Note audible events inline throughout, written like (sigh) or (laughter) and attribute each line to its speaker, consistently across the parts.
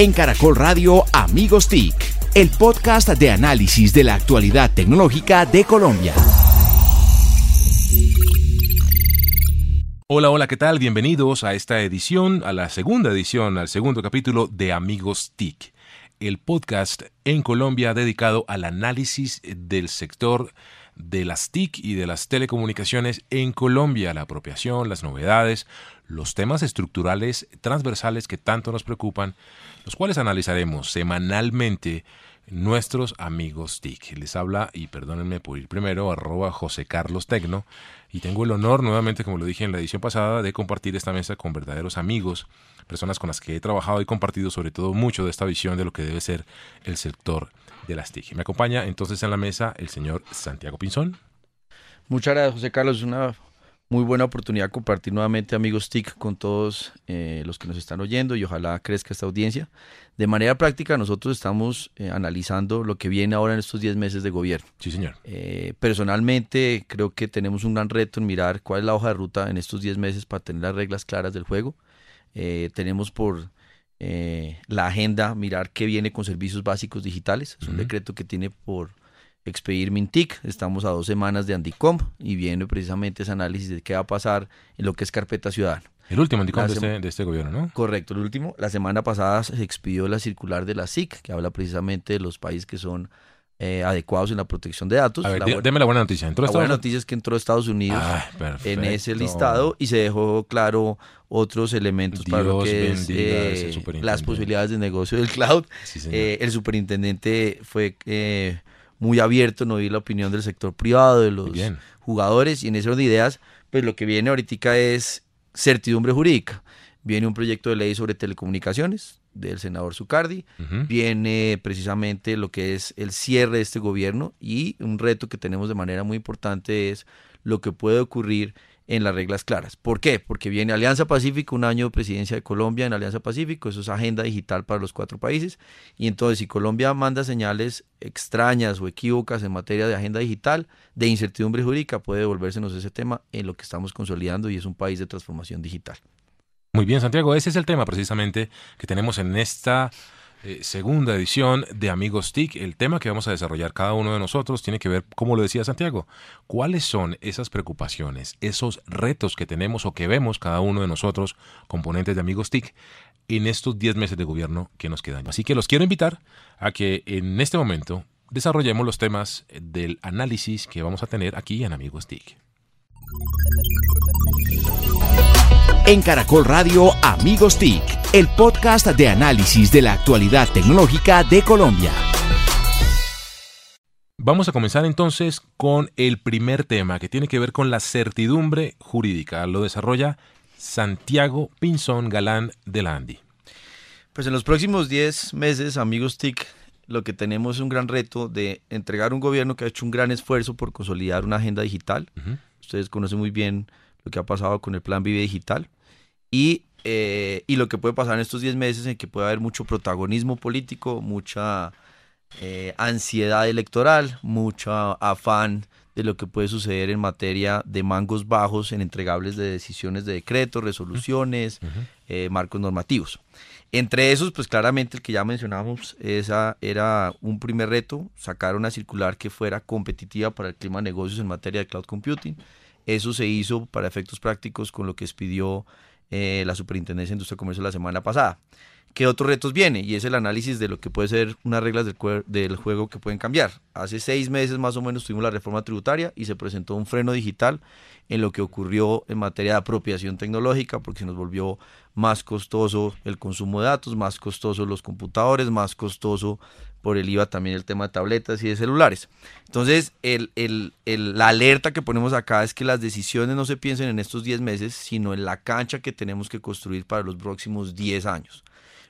Speaker 1: En Caracol Radio Amigos TIC, el podcast de análisis de la actualidad tecnológica de Colombia.
Speaker 2: Hola, hola, ¿qué tal? Bienvenidos a esta edición, a la segunda edición, al segundo capítulo de Amigos TIC, el podcast en Colombia dedicado al análisis del sector de las TIC y de las telecomunicaciones en Colombia, la apropiación, las novedades, los temas estructurales transversales que tanto nos preocupan, los cuales analizaremos semanalmente nuestros amigos TIC. Les habla, y perdónenme por ir primero, arroba José Carlos Tecno, y tengo el honor nuevamente, como lo dije en la edición pasada, de compartir esta mesa con verdaderos amigos, personas con las que he trabajado y compartido sobre todo mucho de esta visión de lo que debe ser el sector de las TIC. Me acompaña entonces en la mesa el señor Santiago Pinzón.
Speaker 3: Muchas gracias, José Carlos. Una muy buena oportunidad compartir nuevamente Amigos TIC con todos eh, los que nos están oyendo y ojalá crezca esta audiencia. De manera práctica, nosotros estamos eh, analizando lo que viene ahora en estos 10 meses de gobierno.
Speaker 2: Sí, señor.
Speaker 3: Eh, personalmente, creo que tenemos un gran reto en mirar cuál es la hoja de ruta en estos 10 meses para tener las reglas claras del juego. tenemos por la agenda mirar qué viene con servicios básicos digitales. Es un decreto que tiene por expedir Mintic. Estamos a dos semanas de Andicom y viene precisamente ese análisis de qué va a pasar en lo que es carpeta ciudadana.
Speaker 2: El último Andicom de este, de este, gobierno, ¿no?
Speaker 3: Correcto, el último. La semana pasada se expidió la circular de la SIC, que habla precisamente de los países que son eh, adecuados en la protección de datos.
Speaker 2: A ver,
Speaker 3: la,
Speaker 2: deme la buena noticia.
Speaker 3: ¿Entró la buena noticia es que entró Estados Unidos
Speaker 2: ah,
Speaker 3: en ese listado y se dejó claro otros elementos para lo que es eh, las posibilidades de negocio del cloud. eh, el superintendente fue eh, muy abierto, no vi la opinión del sector privado, de los jugadores, y en ese orden de ideas, pues lo que viene ahorita es certidumbre jurídica. Viene un proyecto de ley sobre telecomunicaciones del senador Zucardi, viene precisamente lo que es el cierre de este gobierno y un reto que tenemos de manera muy importante es lo que puede ocurrir en las reglas claras. ¿Por qué? Porque viene Alianza Pacífico, un año de presidencia de Colombia en Alianza Pacífico, eso es agenda digital para los cuatro países, y entonces si Colombia manda señales extrañas o equívocas en materia de agenda digital, de incertidumbre jurídica, puede devolvérsenos ese tema en lo que estamos consolidando y es un país de transformación digital.
Speaker 2: Muy bien, Santiago, ese es el tema precisamente que tenemos en esta eh, segunda edición de Amigos TIC. El tema que vamos a desarrollar cada uno de nosotros tiene que ver, como lo decía Santiago, cuáles son esas preocupaciones, esos retos que tenemos o que vemos cada uno de nosotros, componentes de Amigos TIC, en estos 10 meses de gobierno que nos quedan. Así que los quiero invitar a que en este momento desarrollemos los temas del análisis que vamos a tener aquí en Amigos TIC.
Speaker 1: En Caracol Radio Amigos TIC, el podcast de análisis de la actualidad tecnológica de Colombia.
Speaker 2: Vamos a comenzar entonces con el primer tema que tiene que ver con la certidumbre jurídica. Lo desarrolla Santiago Pinzón Galán de la Andi.
Speaker 3: Pues en los próximos 10 meses, amigos TIC, lo que tenemos es un gran reto de entregar un gobierno que ha hecho un gran esfuerzo por consolidar una agenda digital. Ustedes conocen muy bien lo que ha pasado con el Plan Vive Digital y, eh, y lo que puede pasar en estos 10 meses en que puede haber mucho protagonismo político, mucha eh, ansiedad electoral, mucho afán de lo que puede suceder en materia de mangos bajos en entregables de decisiones de decreto, resoluciones, eh, marcos normativos. Entre esos, pues claramente el que ya mencionamos, esa era un primer reto, sacar una circular que fuera competitiva para el clima de negocios en materia de cloud computing. Eso se hizo para efectos prácticos con lo que expidió eh, la Superintendencia de Industria y Comercio la semana pasada. ¿Qué otros retos viene? Y es el análisis de lo que puede ser unas reglas del, del, juego que pueden cambiar. Hace seis meses más o menos tuvimos la reforma tributaria y se presentó un freno digital en lo que ocurrió en materia de apropiación tecnológica, porque se nos volvió más costoso el consumo de datos, más costoso los computadores, más costoso por el IVA también el tema de tabletas y de celulares. Entonces, el, el, la alerta que ponemos acá es que las decisiones no se piensen en estos 10 meses, sino en la cancha que tenemos que construir para los próximos 10 años.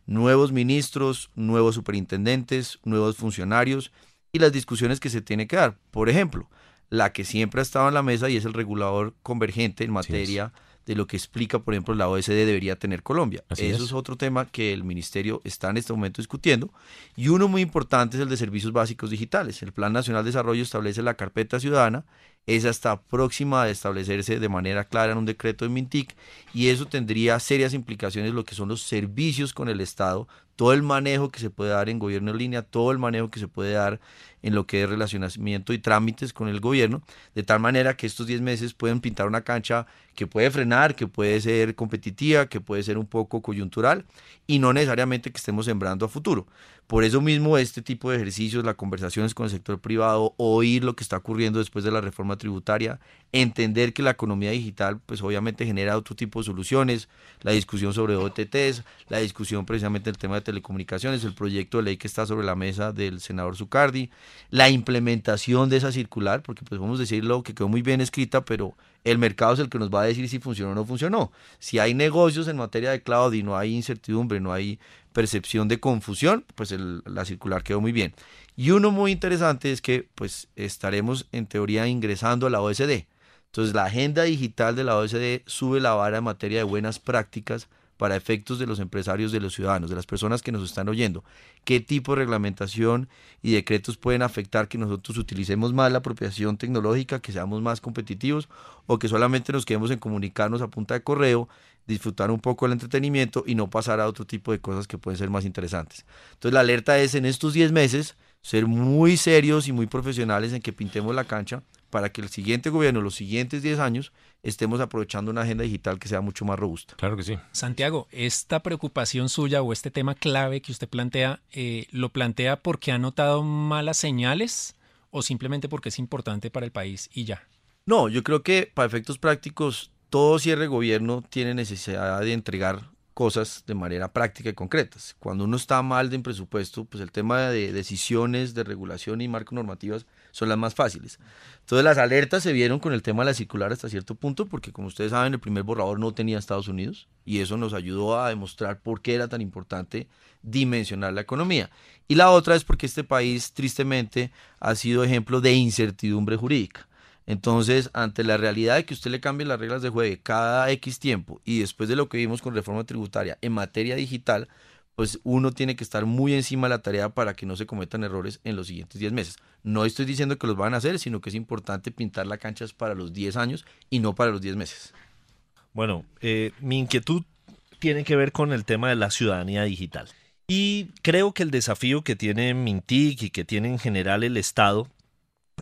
Speaker 3: Nuevos ministros, nuevos superintendentes, nuevos funcionarios y las discusiones que se tiene que dar. Por ejemplo, la que siempre ha estado en la mesa y es el regulador convergente en materia de lo que explica, por ejemplo, la OSD debería tener Colombia. Eso es. otro tema que el ministerio está en este momento discutiendo. Y uno muy importante es el de servicios básicos digitales. El Plan Nacional de Desarrollo establece la carpeta ciudadana esa está próxima a establecerse de manera clara en un decreto de Mintic y eso tendría serias implicaciones lo que son los servicios con el Estado, todo el manejo que se puede dar en gobierno en línea, todo el manejo que se puede dar en lo que es relacionamiento y trámites con el gobierno, de tal manera que estos 10 meses pueden pintar una cancha que puede frenar, que puede ser competitiva, que puede ser un poco coyuntural y no necesariamente que estemos sembrando a futuro. Por eso mismo este tipo de ejercicios, las conversaciones con el sector privado, oír lo que está ocurriendo después de la reforma tributaria, entender que la economía digital pues obviamente genera otro tipo de soluciones, la discusión sobre OTTs, la discusión precisamente del tema de telecomunicaciones, el proyecto de ley que está sobre la mesa del senador Zucardi, la implementación de esa circular, porque pues vamos decirlo que quedó muy bien escrita, pero el mercado es el que nos va a decir si funcionó o no funcionó. Si hay negocios en materia de cloud y no hay incertidumbre, no hay percepción de confusión, pues la circular quedó muy bien. Y uno muy interesante es que pues estaremos en teoría ingresando a la OSD. Entonces la agenda digital de la OSD sube la vara en materia de buenas prácticas para efectos de los empresarios, de los ciudadanos, de las personas que nos están oyendo. ¿Qué tipo de reglamentación y decretos pueden afectar que nosotros utilicemos más la apropiación tecnológica, que seamos más competitivos o que solamente nos quedemos en comunicarnos a punta de correo, disfrutar un poco el entretenimiento y no pasar a otro tipo de cosas que pueden ser más interesantes? Entonces la alerta es en estos 10 meses ser muy serios y muy profesionales en que pintemos la cancha para que el siguiente gobierno, los siguientes 10 años, estemos aprovechando una agenda digital que sea mucho más robusta.
Speaker 2: Claro que sí.
Speaker 4: Santiago, esta preocupación suya o este tema clave que usted plantea, eh, ¿lo plantea porque ha notado malas señales o simplemente porque es importante para el país y ya?
Speaker 3: No, yo creo que para efectos prácticos, todo cierre de gobierno tiene necesidad de entregar cosas de manera práctica y concretas. Cuando uno está mal de presupuesto, pues el tema de decisiones, de regulación y marcos normativas son las más fáciles. Entonces las alertas se vieron con el tema de la circular hasta cierto punto, porque como ustedes saben, el primer borrador no tenía Estados Unidos y eso nos ayudó a demostrar por qué era tan importante dimensionar la economía. Y la otra es porque este país tristemente ha sido ejemplo de incertidumbre jurídica. Entonces, ante la realidad de que usted le cambie las reglas de juego cada X tiempo y después de lo que vimos con reforma tributaria en materia digital, pues uno tiene que estar muy encima de la tarea para que no se cometan errores en los siguientes 10 meses. No estoy diciendo que los van a hacer, sino que es importante pintar la cancha para los 10 años y no para los 10 meses.
Speaker 5: Bueno, eh, mi inquietud tiene que ver con el tema de la ciudadanía digital. Y creo que el desafío que tiene Mintic y que tiene en general el Estado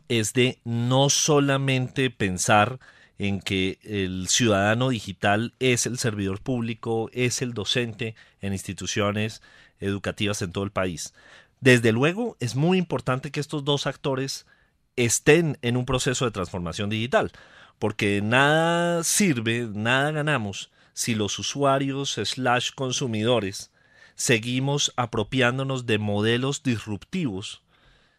Speaker 5: es de no solamente pensar en que el ciudadano digital es el servidor público, es el docente en instituciones educativas en todo el país. Desde luego, es muy importante que estos dos actores estén en un proceso de transformación digital, porque nada sirve, nada ganamos si los usuarios slash consumidores seguimos apropiándonos de modelos disruptivos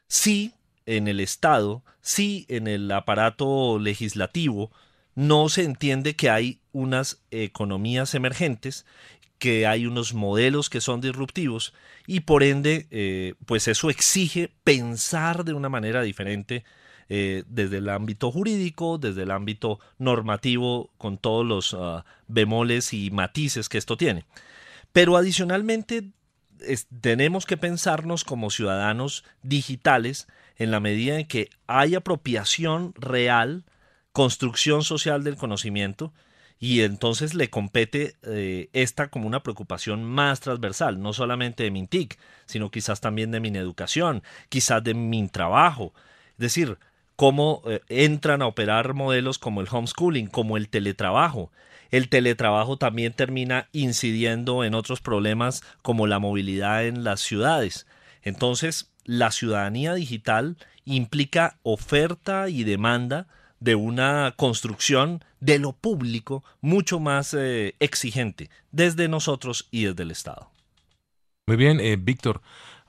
Speaker 5: si en el Estado, si en el aparato legislativo no se entiende que hay unas economías emergentes, que hay unos modelos que son disruptivos y por ende, eh, pues eso exige pensar de una manera diferente eh, desde el ámbito jurídico, desde el ámbito normativo, con todos los ah, bemoles y matices que esto tiene. Pero adicionalmente, tenemos que pensarnos como ciudadanos digitales en la medida en que hay apropiación real, construcción social del conocimiento, y entonces le compete eh, esta como una preocupación más transversal, no solamente de Mintic, sino quizás también de educación, quizás de mi trabajo. Es decir, cómo eh, entran a operar modelos como el homeschooling, como el teletrabajo. El teletrabajo también termina incidiendo en otros problemas como la movilidad en las ciudades. Entonces, la ciudadanía digital implica oferta y demanda de una construcción de lo público mucho más eh, exigente desde nosotros y desde el Estado.
Speaker 2: Muy bien, eh, Víctor.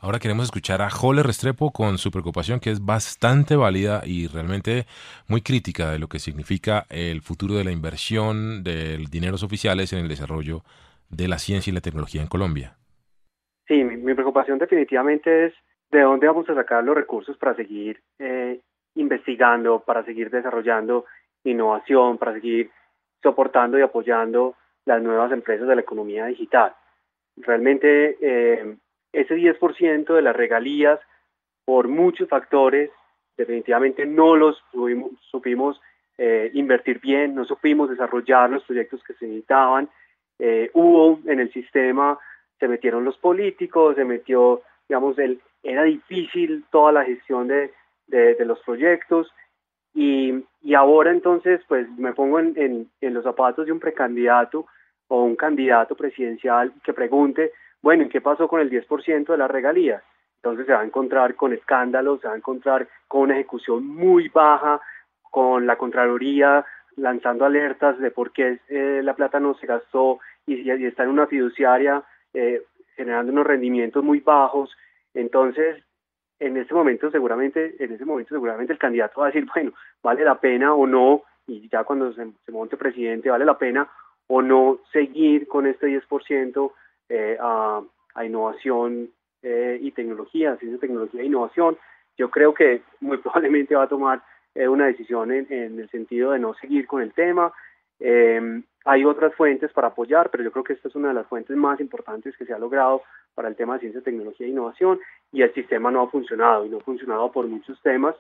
Speaker 2: Ahora queremos escuchar a Jole Restrepo con su preocupación que es bastante válida y realmente muy crítica de lo que significa el futuro de la inversión de dineros oficiales en el desarrollo de la ciencia y la tecnología en Colombia.
Speaker 6: Sí, mi preocupación definitivamente es de dónde vamos a sacar los recursos para seguir eh, investigando, para seguir desarrollando innovación, para seguir soportando y apoyando las nuevas empresas de la economía digital. Realmente eh, ese 10% de las regalías, por muchos factores, definitivamente no los supimos, eh, invertir bien, no supimos desarrollar los proyectos que se necesitaban. Eh, hubo en el sistema, se metieron los políticos, se metió, digamos, el, era difícil toda la gestión de, de, los proyectos y, y, ahora entonces pues me pongo en, en, los zapatos de un precandidato o un candidato presidencial que pregunte, bueno, ¿y qué pasó con el 10% de las regalías? Entonces se va a encontrar con escándalos, se va a encontrar con una ejecución muy baja, con la Contraloría lanzando alertas de por qué eh, la plata no se gastó y, está en una fiduciaria eh, generando unos rendimientos muy bajos. Entonces, en este momento seguramente, en ese momento seguramente el candidato va a decir, bueno, vale la pena o no, y ya cuando se, monte presidente, vale la pena o no seguir con este 10% eh, a, a innovación eh, y tecnología, ciencia, tecnología e innovación. Yo creo que muy (laughs) probablemente va a tomar eh, una decisión en, el sentido de no seguir con el tema. Hay otras fuentes para apoyar, pero yo creo que esta es una de las fuentes más importantes que se ha logrado para el tema de ciencia, tecnología e innovación y el sistema no ha funcionado y no ha funcionado por muchos temas.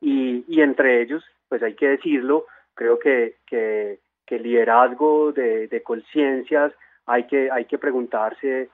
Speaker 6: Y, y entre ellos, pues hay que decirlo, creo que, que, que liderazgo de, de conciencias hay que, hay que preguntarse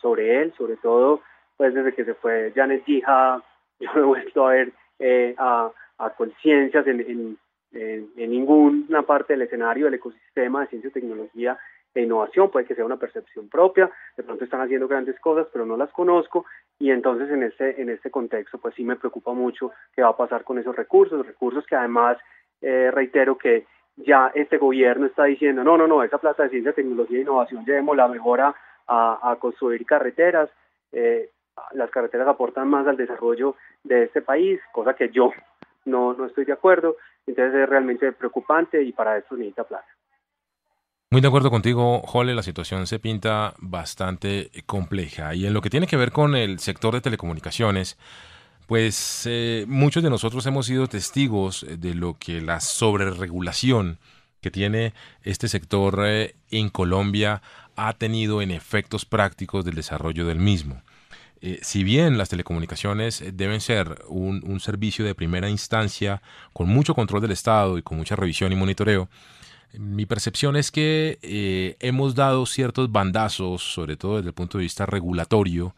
Speaker 6: sobre, él, sobre todo pues desde que se fue Janet Gija, (laughs) yo no he vuelto a ver eh, a, conciencias en, en, en, ninguna parte del escenario del ecosistema de ciencia, tecnología e innovación, puede que sea una percepción propia, de pronto están haciendo grandes cosas, pero no las conozco, y entonces en este, en este contexto, pues sí me preocupa mucho qué va a pasar con esos recursos, recursos que además, eh, reitero que ya este gobierno está diciendo, no, no, no, esa plata de ciencia, tecnología e innovación la mejora a, construir carreteras. Eh, las carreteras aportan más al desarrollo de este país, cosa que yo no, no estoy de acuerdo. Entonces es realmente preocupante y para eso necesita plata.
Speaker 2: Muy de acuerdo contigo, Jole, la situación se pinta bastante compleja. Y en lo que tiene que ver con el sector de telecomunicaciones, pues eh, muchos de nosotros hemos sido testigos de lo que la sobreregulación que tiene este sector eh, en Colombia ha tenido en efectos prácticos del desarrollo del mismo. Eh, si bien las telecomunicaciones deben ser un, servicio de primera instancia con mucho control del Estado y con mucha revisión y monitoreo, mi percepción es que eh, hemos dado ciertos bandazos, sobre todo desde el punto de vista regulatorio,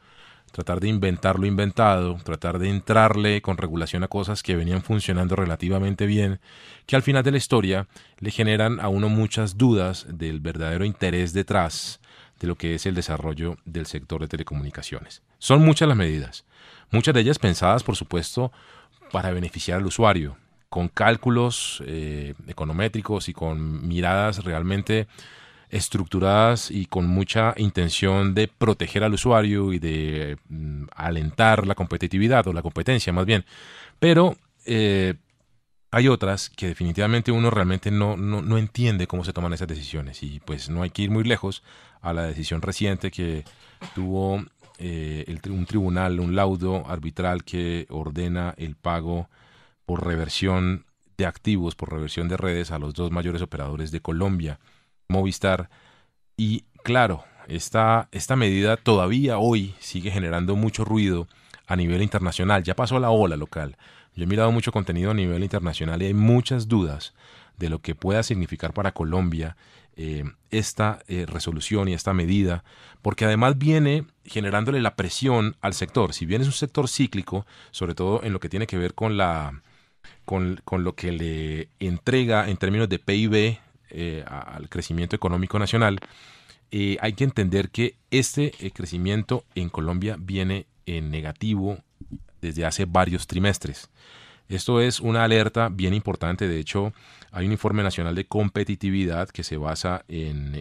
Speaker 2: tratar de inventar lo inventado, tratar de entrarle con regulación a cosas que venían funcionando relativamente bien, que al final de la historia le generan a uno muchas dudas del verdadero interés detrás de lo que es el desarrollo del sector de telecomunicaciones. Son muchas las medidas, muchas de ellas pensadas, por supuesto, para beneficiar al usuario, con cálculos eh, econométricos y con miradas realmente estructuradas y con mucha intención de proteger al usuario y de mm, alentar la competitividad o la competencia más bien. Pero eh, hay otras que definitivamente uno realmente no, no, entiende cómo se toman esas decisiones y pues no hay que ir muy lejos a la decisión reciente que tuvo eh, un tribunal, un laudo arbitral que ordena el pago por reversión de activos, por reversión de redes a los dos mayores operadores de Colombia. Movistar. Y claro, esta, esta medida todavía hoy sigue generando mucho ruido a nivel internacional. Ya pasó la ola local. Yo he mirado mucho contenido a nivel internacional y hay muchas dudas de lo que pueda significar para Colombia eh, esta eh, resolución y esta medida, porque además viene generándole la presión al sector. Si bien es un sector cíclico, sobre todo en lo que tiene que ver con la con, lo que le entrega en términos de PIB eh, al crecimiento económico nacional, hay que entender que este crecimiento en Colombia viene en negativo desde hace varios trimestres. Esto es una alerta bien importante. De hecho, hay un informe nacional de competitividad que se basa en,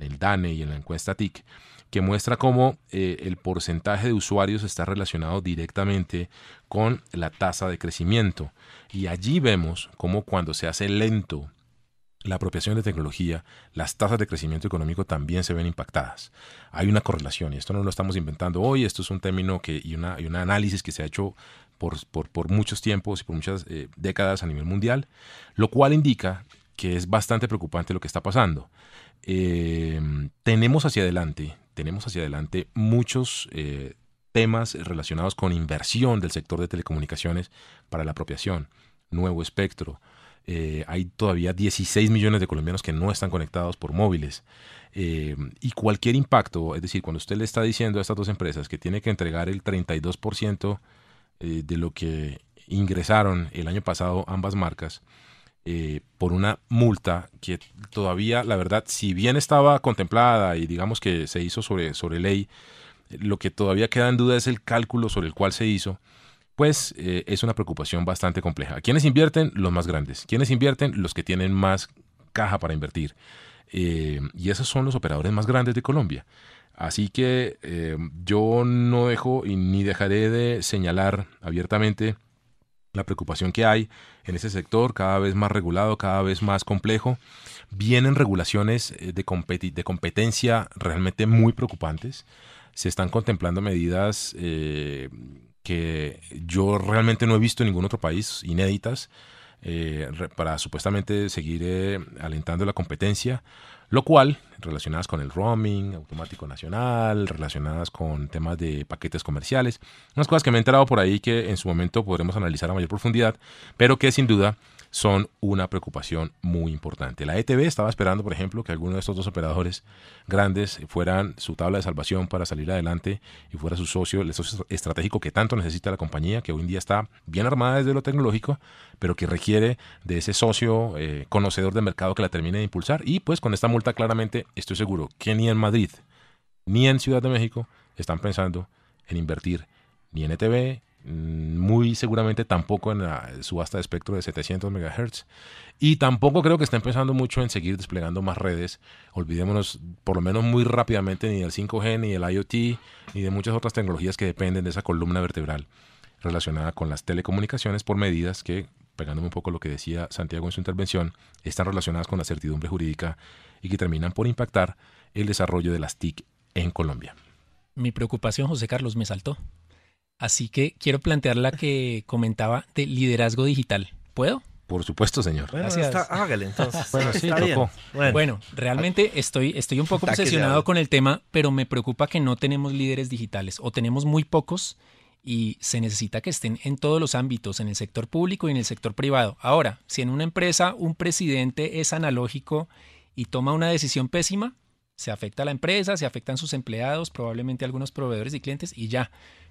Speaker 2: el DANE y en la encuesta TIC, que muestra cómo el porcentaje de usuarios está relacionado directamente con la tasa de crecimiento. Y allí vemos cómo cuando se hace lento la apropiación de tecnología, las tasas de crecimiento económico también se ven impactadas. Hay una correlación y esto no lo estamos inventando hoy, esto es un término que, y, una, un análisis que se ha hecho por, muchos tiempos y por muchas eh, décadas a nivel mundial, lo cual indica que es bastante preocupante lo que está pasando. Eh, tenemos hacia adelante, tenemos hacia adelante muchos eh, temas relacionados con inversión del sector de telecomunicaciones para la apropiación, nuevo espectro. Hay todavía 16 millones de colombianos que no están conectados por móviles. Y cualquier impacto, es decir, cuando usted le está diciendo a estas dos empresas que tiene que entregar el 32% eh, de lo que ingresaron el año pasado ambas marcas, por una multa que todavía, la verdad, si bien estaba contemplada y digamos que se hizo sobre, sobre ley, lo que todavía queda en duda es el cálculo sobre el cual se hizo, pues eh, es una preocupación bastante compleja. ¿Quiénes invierten? Los más grandes. ¿Quiénes invierten? Los que tienen más caja para invertir. Eh, y esos son los operadores más grandes de Colombia. Así que eh, yo no dejo y ni dejaré de señalar abiertamente la preocupación que hay en ese sector, cada vez más regulado, cada vez más complejo. Vienen regulaciones de, de competencia realmente muy preocupantes se están contemplando medidas eh, que yo realmente no he visto en ningún otro país, inéditas, eh, para supuestamente seguir eh, alentando la competencia, lo cual, relacionadas con el roaming automático nacional, relacionadas con temas de paquetes comerciales, unas cosas que me he enterado por ahí que en su momento podremos analizar a mayor profundidad, pero que sin duda son una preocupación muy importante. La ETB estaba esperando, por ejemplo, que alguno de estos dos operadores grandes fueran su tabla de salvación para salir adelante y fuera su socio, el socio estratégico que tanto necesita la compañía, que hoy en día está bien armada desde lo tecnológico, pero que requiere de ese socio eh, conocedor del mercado que la termine de impulsar. Y pues con esta multa claramente estoy seguro que ni en Madrid ni en Ciudad de México están pensando en invertir ni en ETB, muy seguramente tampoco en la subasta de espectro de 700 MHz. Y tampoco creo que estén pensando mucho en seguir desplegando más redes. Olvidémonos, por lo menos muy rápidamente, ni del 5G, ni del IoT, ni de muchas otras tecnologías que dependen de esa columna vertebral relacionada con las telecomunicaciones por medidas que, pegándome un poco lo que decía Santiago en su intervención, están relacionadas con la certidumbre jurídica y que terminan por impactar el desarrollo de las TIC en Colombia.
Speaker 4: Mi preocupación, José Carlos, me saltó. Así que quiero plantear la que comentaba de liderazgo digital. ¿Puedo?
Speaker 2: Por supuesto, señor.
Speaker 5: Bueno, Gracias. hágale entonces.
Speaker 4: bueno, sí, Bueno. bueno. realmente estoy, estoy un poco obsesionado con el tema, pero me preocupa que no tenemos líderes digitales o tenemos muy pocos y se necesita que estén en todos los ámbitos, en el sector público y en el sector privado. Ahora, si en una empresa un presidente es analógico y toma una decisión pésima, se afecta a la empresa, se afectan sus empleados, probablemente algunos proveedores y clientes y ya.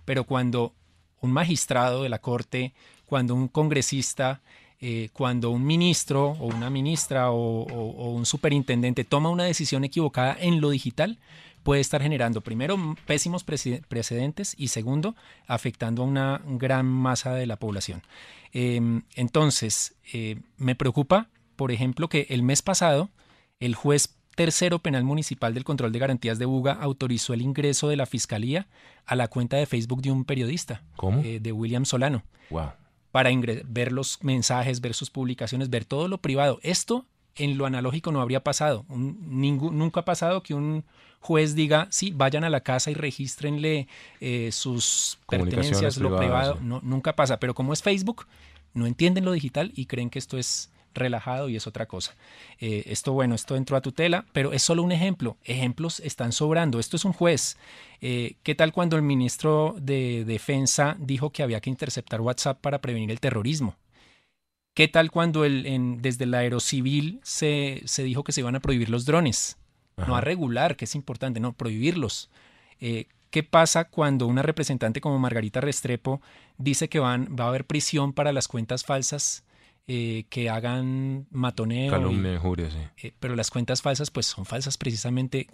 Speaker 4: Pero cuando un magistrado de la Corte, cuando un congresista, eh, cuando un ministro o una ministra o, un superintendente toma una decisión equivocada en lo digital, puede estar generando, primero, pésimos precedentes y segundo, afectando a una gran masa de la población. Em, entonces, eh, me preocupa, por ejemplo, que el mes pasado el juez tercero penal municipal del control de garantías de Buga autorizó el ingreso de la fiscalía a la cuenta de Facebook de un periodista, eh, de William Solano. Para ver los mensajes, ver sus publicaciones, ver todo lo privado. Esto en lo analógico no habría pasado. nunca ha pasado que un juez diga, sí, vayan a la casa y regístrenle eh, sus pertenencias, lo privado. No, nunca pasa. Pero como es Facebook, no entienden lo digital y creen que esto es relajado y es otra cosa. Eh, esto, bueno, esto entró a tutela, pero es solo un ejemplo. Ejemplos están sobrando. Esto es un juez. Eh, ¿Qué tal cuando el ministro de Defensa dijo que había que interceptar WhatsApp para prevenir el terrorismo? ¿Qué tal cuando el, en, desde el aerocivil se, se dijo que se iban a prohibir los drones? No a regular, que es importante, no, prohibirlos. Eh, ¿Qué pasa cuando una representante como Margarita Restrepo dice que van, va a haber prisión para las cuentas falsas eh, que hagan matoneo.
Speaker 2: Calumnia, injuria, sí.
Speaker 4: Eh, pero las cuentas falsas, pues son falsas precisamente,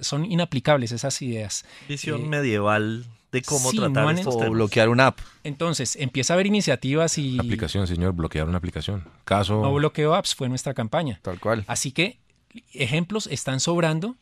Speaker 4: son inaplicables esas ideas.
Speaker 5: Visión eh, medieval de cómo tratar esto.
Speaker 3: O bloquear una app.
Speaker 4: Entonces, empieza a haber iniciativas y...
Speaker 2: Aplicación, señor, bloquear una aplicación. Caso...
Speaker 4: No bloqueo apps, fue nuestra campaña.
Speaker 3: Tal cual.
Speaker 4: Así que ejemplos están sobrando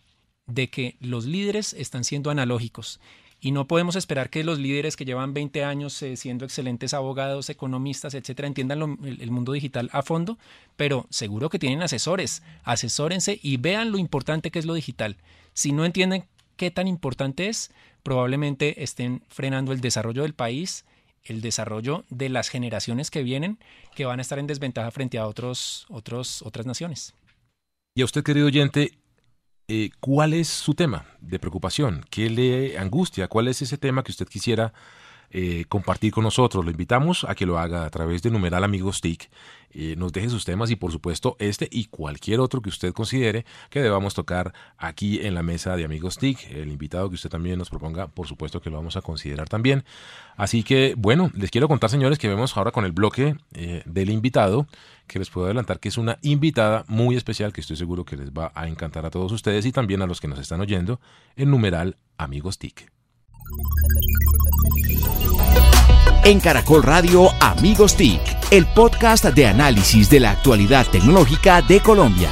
Speaker 4: de que los líderes están siendo analógicos y no podemos esperar que los líderes que llevan 20 años eh, siendo excelentes abogados, economistas, etcétera, entiendan el, mundo digital a fondo, pero seguro que tienen asesores. Asesórense y vean lo importante que es lo digital. Si no entienden qué tan importante es, probablemente estén frenando el desarrollo del país, el desarrollo de las generaciones que vienen, que van a estar en desventaja frente a otros, otros, otras naciones.
Speaker 2: Y a usted, querido oyente, eh, ¿cuál es su tema de preocupación? ¿Qué le angustia? ¿Cuál es ese tema que usted quisiera eh, compartir con nosotros. Lo invitamos a que lo haga a través de numeral amigos TIC. Eh, nos deje sus temas y por supuesto este y cualquier otro que usted considere que debamos tocar aquí en la mesa de amigos TIC. El invitado que usted también nos proponga, por supuesto que lo vamos a considerar también. Así que bueno, les quiero contar señores que vemos ahora con el bloque eh, del invitado que les puedo adelantar que es una invitada muy especial que estoy seguro que les va a encantar a todos ustedes y también a los que nos están oyendo en numeral amigos TIC.
Speaker 1: En Caracol Radio Amigos TIC, el podcast de análisis de la actualidad tecnológica de Colombia.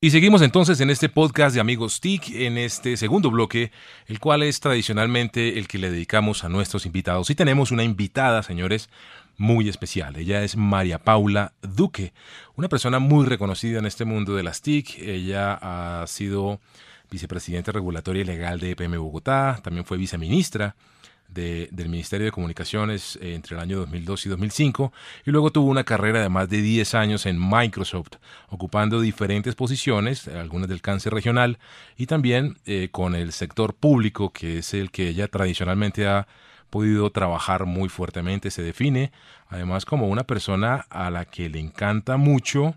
Speaker 2: Y seguimos entonces en este podcast de Amigos TIC, en este segundo bloque, el cual es tradicionalmente el que le dedicamos a nuestros invitados. Y tenemos una invitada, señores, muy especial. Ella es María Paula Duque, una persona muy reconocida en este mundo de las TIC. Ella ha sido vicepresidente regulatoria y legal de EPM Bogotá, también fue viceministra del Ministerio de Comunicaciones eh, entre el año 2002 y 2005 y luego tuvo una carrera de más de 10 años en Microsoft, ocupando diferentes posiciones, algunas del cáncer regional y también eh, con el sector público, que es el que ella tradicionalmente ha podido trabajar muy fuertemente, se define además como una persona a la que le encanta mucho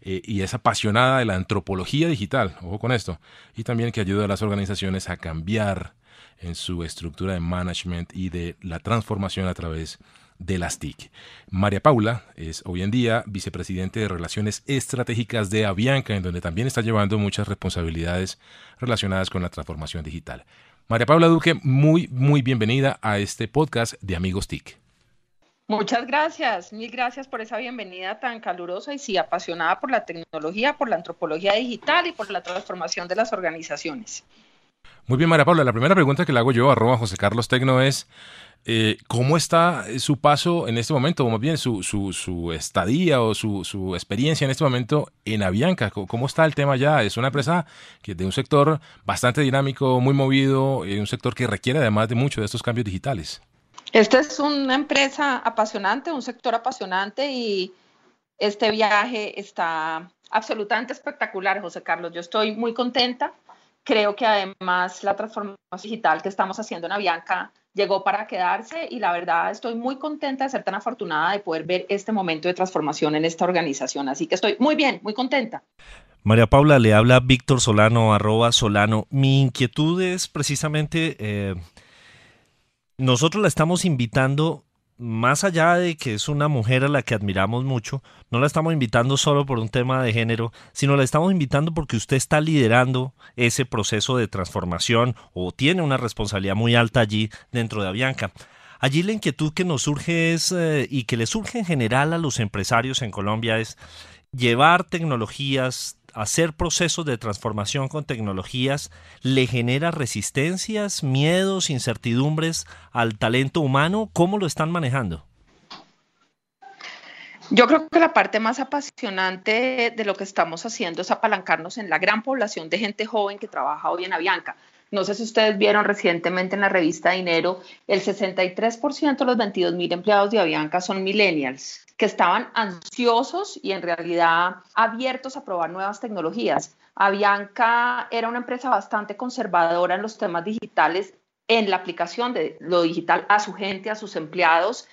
Speaker 2: eh, y es apasionada de la antropología digital, ojo con esto, y también que ayuda a las organizaciones a cambiar en su estructura de management y de la transformación a través de las TIC. María Paula es hoy en día vicepresidente de Relaciones Estratégicas de Avianca, en donde también está llevando muchas responsabilidades relacionadas con la transformación digital. María Paula Duque, muy, muy bienvenida a este podcast de Amigos TIC.
Speaker 7: Muchas gracias, mil gracias por esa bienvenida tan calurosa y sí, apasionada por la tecnología, por la antropología digital y por la transformación de las organizaciones.
Speaker 2: Muy bien, María Paula. La primera pregunta que le hago yo, arroba José Carlos Tecno, es eh, ¿cómo está su paso en este momento, o más bien su, su, estadía o su, experiencia en este momento en Avianca? ¿Cómo está el tema ya? Es una empresa que de un sector bastante dinámico, muy movido, y un sector que requiere además de mucho de estos cambios digitales.
Speaker 7: Esta es una empresa apasionante, un sector apasionante y este viaje está absolutamente espectacular, José Carlos. Yo estoy muy contenta Creo que además la transformación digital que estamos haciendo en Avianca llegó para quedarse y la verdad estoy muy contenta de ser tan afortunada de poder ver este momento de transformación en esta organización. Así que estoy muy bien, muy contenta.
Speaker 5: María Paula, le habla Víctor Solano, arroba Solano. Mi inquietud es precisamente, eh, nosotros la estamos invitando más allá de que es una mujer a la que admiramos mucho, no la estamos invitando solo por un tema de género, sino la estamos invitando porque usted está liderando ese proceso de transformación o tiene una responsabilidad muy alta allí dentro de Avianca. Allí la inquietud que nos surge es, eh, y que le surge en general a los empresarios en Colombia, es llevar tecnologías, hacer procesos de transformación con tecnologías le genera resistencias, miedos, incertidumbres al talento humano? ¿Cómo lo están manejando?
Speaker 7: Yo creo que la parte más apasionante de lo que estamos haciendo es apalancarnos en la gran población de gente joven que trabaja hoy en Avianca. No sé si ustedes vieron recientemente en la revista Dinero, el 63% de los 22 mil empleados de Avianca son millennials, que estaban ansiosos y en realidad abiertos a probar nuevas tecnologías. Avianca era una empresa bastante conservadora en los temas digitales, en la aplicación de lo digital a su gente, a sus empleados,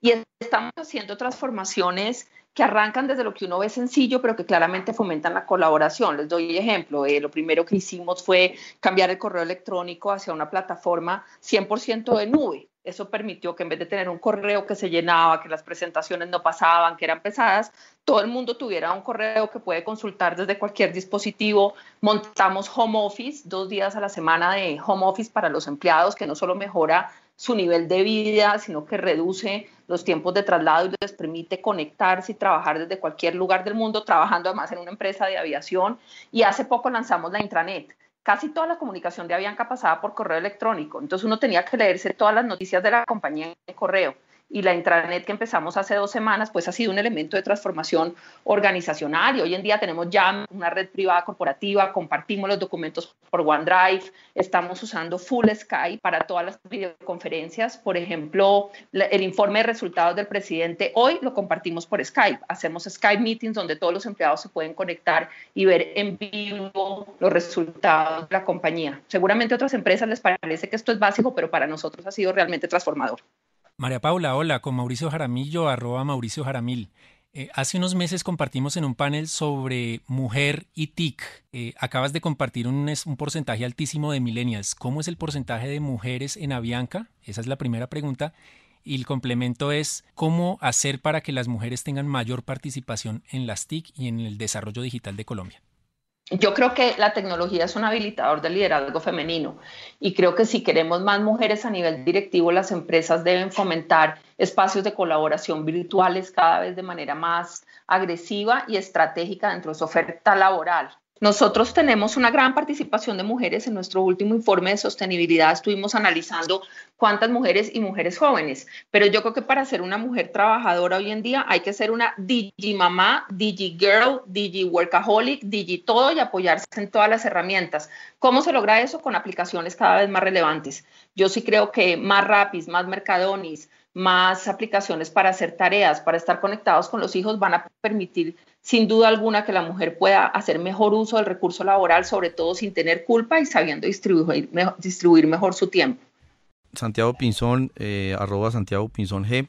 Speaker 7: y estamos haciendo transformaciones que arrancan desde lo que uno ve sencillo, pero que claramente fomentan la colaboración. Les doy ejemplo. Eh, lo primero que hicimos fue cambiar el correo electrónico hacia una plataforma 100% de nube. Eso permitió que en vez de tener un correo que se llenaba, que las presentaciones no pasaban, que eran pesadas, todo el mundo tuviera un correo que puede consultar desde cualquier dispositivo. Montamos home office, dos días a la semana de home office para los empleados, que no solo mejora su nivel de vida, sino que reduce los tiempos de traslado y les permite conectarse y trabajar desde cualquier lugar del mundo, trabajando además en una empresa de aviación. Y hace poco lanzamos la intranet. Casi toda la comunicación de Avianca pasaba por correo electrónico, entonces uno tenía que leerse todas las noticias de la compañía en correo. Y la intranet que empezamos hace dos semanas, pues ha sido un elemento de transformación organizacional y hoy en día tenemos ya una red privada corporativa, compartimos los documentos por OneDrive, estamos usando Full Sky para todas las videoconferencias. Por ejemplo, el informe de resultados del presidente hoy lo compartimos por Skype. Hacemos Skype meetings donde todos los empleados se pueden conectar y ver en vivo los resultados de la compañía. Seguramente a otras empresas les parece que esto es básico, pero para nosotros ha sido realmente transformador.
Speaker 4: María Paula, hola, con Mauricio Jaramillo, arroba Mauricio Jaramil. Eh, hace unos meses compartimos en un panel sobre mujer y TIC. Eh, acabas de compartir un, un, porcentaje altísimo de millennials. ¿Cómo es el porcentaje de mujeres en Avianca? Esa es la primera pregunta. Y el complemento es cómo hacer para que las mujeres tengan mayor participación en las TIC y en el desarrollo digital de Colombia
Speaker 7: yo creo que la tecnología es un habilitador del liderazgo femenino y creo que si queremos más mujeres a nivel directivo, las empresas deben fomentar espacios de colaboración virtuales cada vez de manera más agresiva y estratégica dentro de su oferta laboral. Nosotros tenemos una gran participación de mujeres. En nuestro último informe de sostenibilidad estuvimos analizando cuántas mujeres y mujeres jóvenes, pero yo creo que para ser una mujer trabajadora hoy en día hay que ser una digi mamá, digi girl, digi workaholic, digi todo y apoyarse en todas las herramientas. ¿Cómo se logra eso? Con aplicaciones cada vez más relevantes. Yo sí creo que más Rapis, más Mercadonis, más aplicaciones para hacer tareas, para estar conectados con los hijos, van a permitir sin duda alguna que la mujer pueda hacer mejor uso del recurso laboral, sobre todo sin tener culpa y sabiendo distribuir, mejor, distribuir mejor su tiempo.
Speaker 3: Santiago Pinzón, eh, arroba Santiago Pinzón G.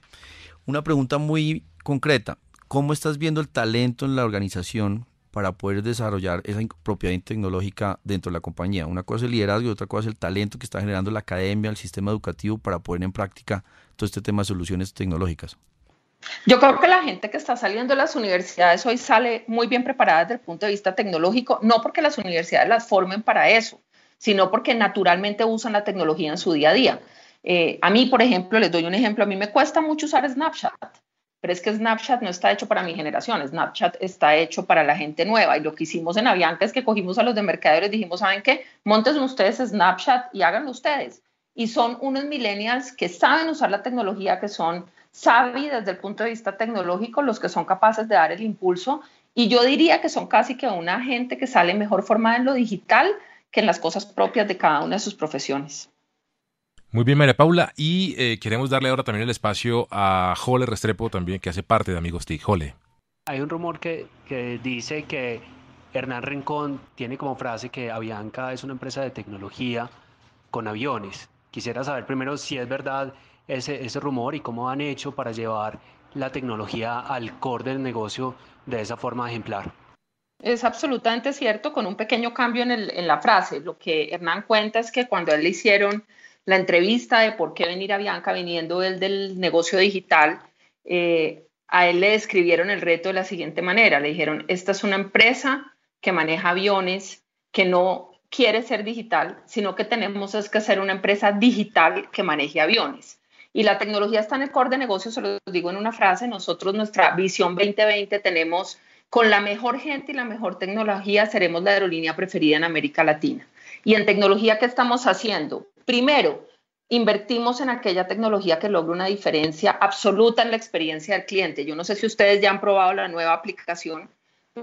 Speaker 3: Una pregunta muy concreta. ¿Cómo estás viendo el talento en la organización para poder desarrollar esa propiedad tecnológica dentro de la compañía? Una cosa es el liderazgo y otra cosa es el talento que está generando la academia, el sistema educativo para poner en práctica todo este tema de soluciones tecnológicas?
Speaker 7: Yo creo que la gente que está saliendo de las universidades hoy sale muy bien preparada desde el punto de vista tecnológico, no porque las universidades las formen para eso, sino porque naturalmente usan la tecnología en su día a día. Eh, a mí, por ejemplo, les doy un ejemplo, a mí me cuesta mucho usar Snapchat, pero es que Snapchat no está hecho para mi generación, Snapchat está hecho para la gente nueva. Y lo que hicimos en Avianca es que cogimos a los de mercaderes dijimos, ¿saben qué? Monten ustedes Snapchat y háganlo ustedes y son unos millennials que saben usar la tecnología, que son savvy desde el punto de vista tecnológico, los que son capaces de dar el impulso. Y yo diría que son casi que una gente que sale mejor formada en lo digital que en las cosas propias de cada una de sus profesiones.
Speaker 2: Muy bien, María Paula. Y eh, queremos darle ahora también el espacio a Jole Restrepo, también que hace parte de Amigos TIC. Jole.
Speaker 8: Hay un rumor que, que dice que Hernán Rincón tiene como frase que Avianca es una empresa de tecnología con aviones. Quisiera saber primero si es verdad ese, ese rumor y cómo han hecho para llevar la tecnología al core del negocio de esa forma ejemplar.
Speaker 7: Es absolutamente cierto, con un pequeño cambio en, el, en, la frase. Lo que Hernán cuenta es que cuando él le hicieron la entrevista de por qué venir a Bianca viniendo él del negocio digital, eh, a él le describieron el reto de la siguiente manera. Le dijeron, esta es una empresa que maneja aviones, que no quiere ser digital, sino que tenemos es que ser una empresa digital que maneje aviones. Y la tecnología está en el core de negocio, se lo digo en una frase, nosotros nuestra visión 2020 tenemos con la mejor gente y la mejor tecnología seremos la aerolínea preferida en América Latina. Y en tecnología, ¿qué estamos haciendo? Primero, invertimos en aquella tecnología que logra una diferencia absoluta en la experiencia del cliente. Yo no sé si ustedes ya han probado la nueva aplicación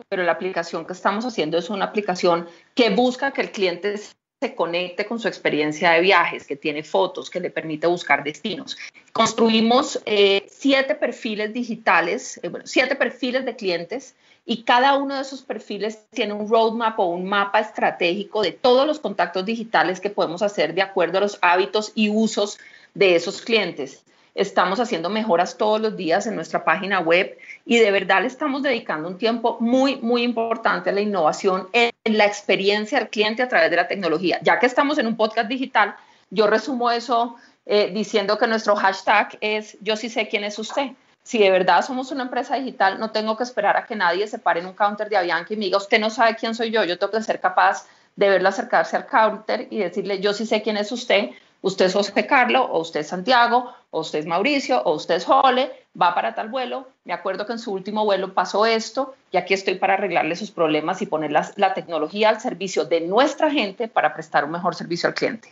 Speaker 7: pero la aplicación que estamos haciendo es una aplicación que busca que el cliente se conecte con su experiencia de viajes, que tiene fotos, que le permite buscar destinos. Construimos eh, siete perfiles digitales, eh, siete perfiles de clientes y cada uno de esos perfiles tiene un roadmap o un mapa estratégico de todos los contactos digitales que podemos hacer de acuerdo a los hábitos y usos de esos clientes. Estamos haciendo mejoras todos los días en nuestra página web y de verdad le estamos dedicando un tiempo muy, muy importante a la innovación en la experiencia del cliente a través de la tecnología. Ya que estamos en un podcast digital, yo resumo eso eh, diciendo que nuestro hashtag es yo sí sé quién es usted. Si de verdad somos una empresa digital, no tengo que esperar a que nadie se pare en un counter de Avianca y me diga, usted no sabe quién soy yo, yo tengo que ser capaz de verlo acercarse al counter y decirle, yo sí sé quién es usted, usted es José Carlos, o usted es Santiago, o usted es Mauricio, o usted es Jole, va para tal vuelo, me acuerdo que en su último vuelo pasó esto y aquí estoy para arreglarle sus problemas y poner la tecnología al servicio de nuestra gente para prestar un mejor servicio al cliente.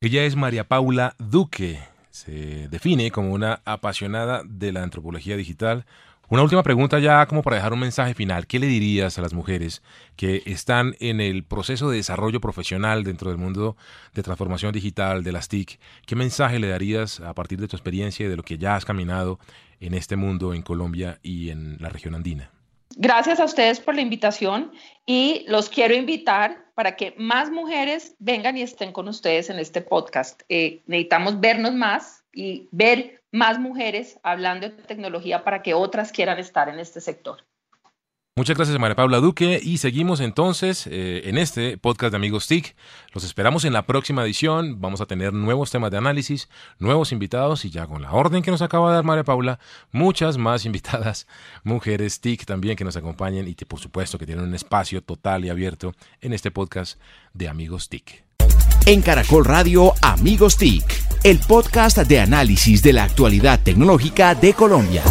Speaker 2: Ella es María Paula Duque, se define como una apasionada de la antropología digital. Una última pregunta ya como para dejar un mensaje final. ¿Qué le dirías a las mujeres que están en el proceso de desarrollo profesional dentro del mundo de transformación digital de las TIC? ¿Qué mensaje le darías a partir de tu experiencia y de lo que ya has caminado en este mundo en Colombia y en la región andina?
Speaker 7: Gracias a ustedes por la invitación y los quiero invitar para que más mujeres vengan y estén con ustedes en este podcast. Eh, necesitamos vernos más y ver más mujeres hablando de tecnología para que otras quieran estar en este sector.
Speaker 2: Muchas gracias, María Paula Duque. Y seguimos entonces eh, en este podcast de Amigos TIC. Los esperamos en la próxima edición. Vamos a tener nuevos temas de análisis, nuevos invitados y ya con la orden que nos acaba de dar María Paula, muchas más (laughs) invitadas, mujeres TIC también que nos acompañen y que por supuesto que tienen un espacio total y abierto en este podcast de Amigos TIC.
Speaker 1: En Caracol Radio, Amigos TIC, el podcast de análisis de la actualidad tecnológica de Colombia.